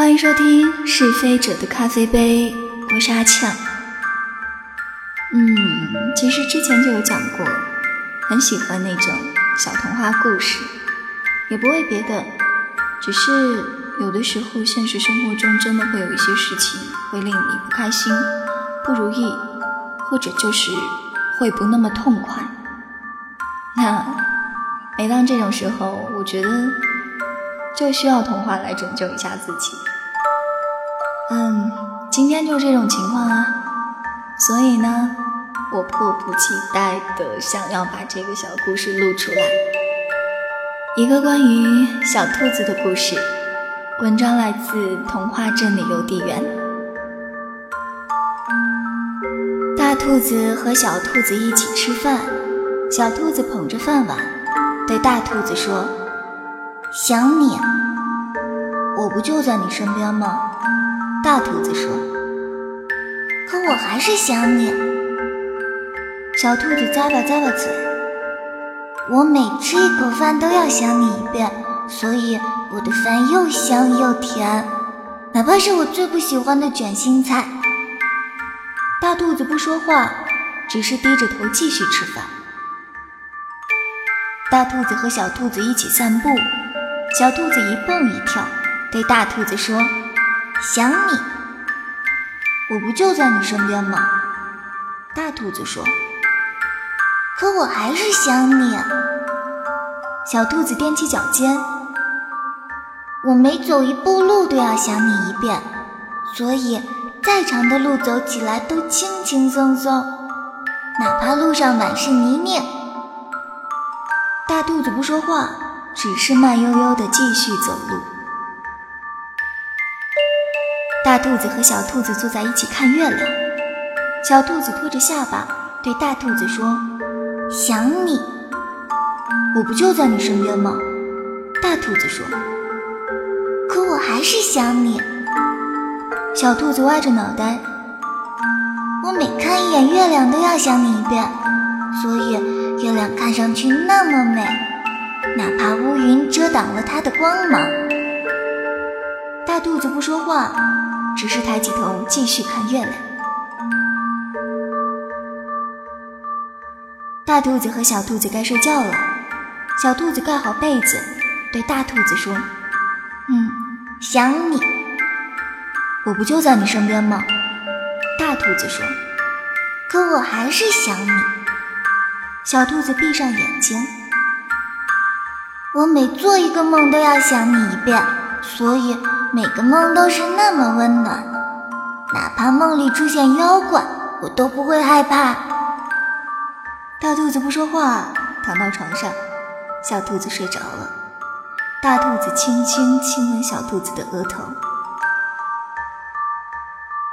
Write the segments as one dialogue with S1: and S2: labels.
S1: 欢迎收听是非者的咖啡杯，我是阿呛。嗯，其实之前就有讲过，很喜欢那种小童话故事，也不为别的，只是有的时候现实生活中真的会有一些事情会令你不开心、不如意，或者就是会不那么痛快。那每当这种时候，我觉得。就需要童话来拯救一下自己。嗯，今天就这种情况啊，所以呢，我迫不及待的想要把这个小故事录出来，一个关于小兔子的故事。文章来自童话镇的邮递员。大兔子和小兔子一起吃饭，小兔子捧着饭碗，对大兔子说。想你，我不就在你身边吗？大兔子说。可我还是想你。小兔子咂巴咂巴嘴。我每吃一口饭都要想你一遍，所以我的饭又香又甜，哪怕是我最不喜欢的卷心菜。大兔子不说话，只是低着头继续吃饭。大兔子和小兔子一起散步。小兔子一蹦一跳，对大兔子说：“想你，我不就在你身边吗？”大兔子说：“可我还是想你。”小兔子踮起脚尖：“我每走一步路都要想你一遍，所以再长的路走起来都轻轻松松，哪怕路上满是泥泞。”大兔子不说话。只是慢悠悠地继续走路。大兔子和小兔子坐在一起看月亮。小兔子托着下巴对大兔子说：“想你，我不就在你身边吗？”大兔子说：“可我还是想你。”小兔子歪着脑袋：“我每看一眼月亮都要想你一遍，所以月亮看上去那么美。”哪怕乌云遮挡了它的光芒，大兔子不说话，只是抬起头继续看月亮。大兔子和小兔子该睡觉了，小兔子盖好被子，对大兔子说：“嗯，想你，我不就在你身边吗？”大兔子说：“可我还是想你。”小兔子闭上眼睛。我每做一个梦都要想你一遍，所以每个梦都是那么温暖。哪怕梦里出现妖怪，我都不会害怕。大兔子不说话，躺到床上，小兔子睡着了。大兔子轻轻亲吻小兔子的额头。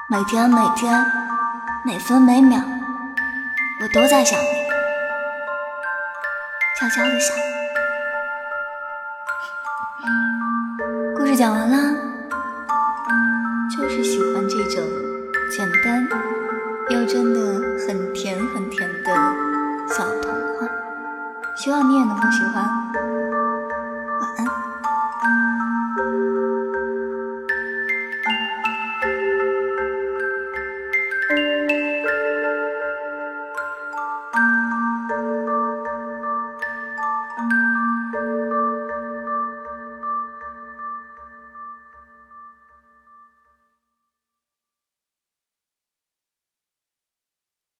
S1: 每天每天，每分每秒，我都在想你，悄悄的想。故事讲完了，就是喜欢这种简单又真的很甜很甜的小童话，希望你也能够喜欢。